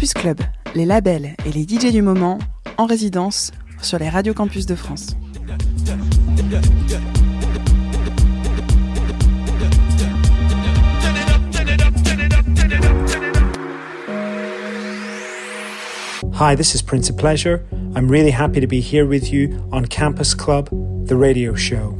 Campus Club, les labels et les DJ du moment en résidence sur les radios campus de France. Hi, this is Prince of Pleasure. I'm really happy to be here with you on Campus Club, the radio show.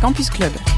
Campus Club.